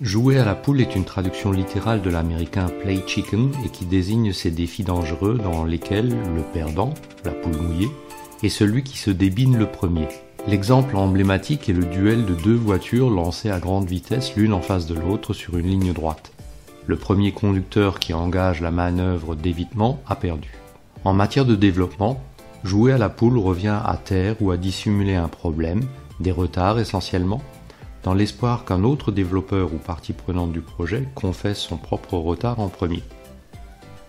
Jouer à la poule est une traduction littérale de l'américain play chicken et qui désigne ces défis dangereux dans lesquels le perdant, la poule mouillée, est celui qui se débine le premier. L'exemple emblématique est le duel de deux voitures lancées à grande vitesse l'une en face de l'autre sur une ligne droite. Le premier conducteur qui engage la manœuvre d'évitement a perdu. En matière de développement, jouer à la poule revient à taire ou à dissimuler un problème, des retards essentiellement, dans l'espoir qu'un autre développeur ou partie prenante du projet confesse son propre retard en premier.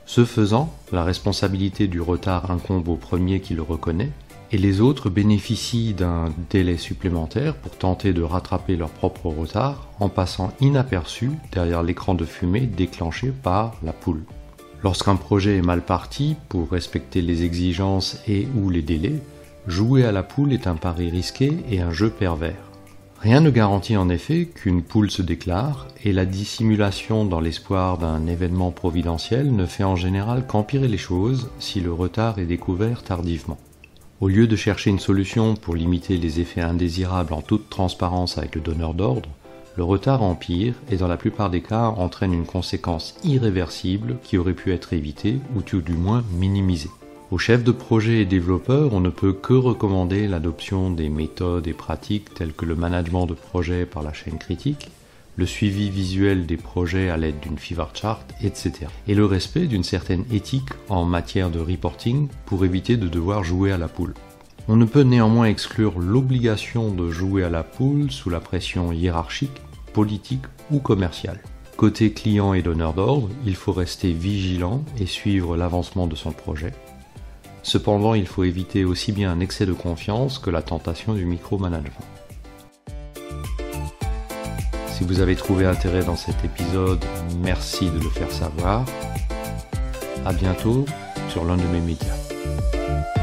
Ce faisant, la responsabilité du retard incombe au premier qui le reconnaît, et les autres bénéficient d'un délai supplémentaire pour tenter de rattraper leur propre retard en passant inaperçus derrière l'écran de fumée déclenché par la poule. Lorsqu'un projet est mal parti, pour respecter les exigences et ou les délais, jouer à la poule est un pari risqué et un jeu pervers. Rien ne garantit en effet qu'une poule se déclare, et la dissimulation dans l'espoir d'un événement providentiel ne fait en général qu'empirer les choses si le retard est découvert tardivement. Au lieu de chercher une solution pour limiter les effets indésirables en toute transparence avec le donneur d'ordre, le retard empire et dans la plupart des cas entraîne une conséquence irréversible qui aurait pu être évitée ou tout du moins minimisée. Aux chefs de projet et développeurs, on ne peut que recommander l'adoption des méthodes et pratiques telles que le management de projet par la chaîne critique, le suivi visuel des projets à l'aide d'une fever chart, etc. Et le respect d'une certaine éthique en matière de reporting pour éviter de devoir jouer à la poule. On ne peut néanmoins exclure l'obligation de jouer à la poule sous la pression hiérarchique, politique ou commerciale. Côté client et donneur d'ordre, il faut rester vigilant et suivre l'avancement de son projet. Cependant, il faut éviter aussi bien un excès de confiance que la tentation du micromanagement. Si vous avez trouvé intérêt dans cet épisode, merci de le faire savoir. A bientôt sur l'un de mes médias.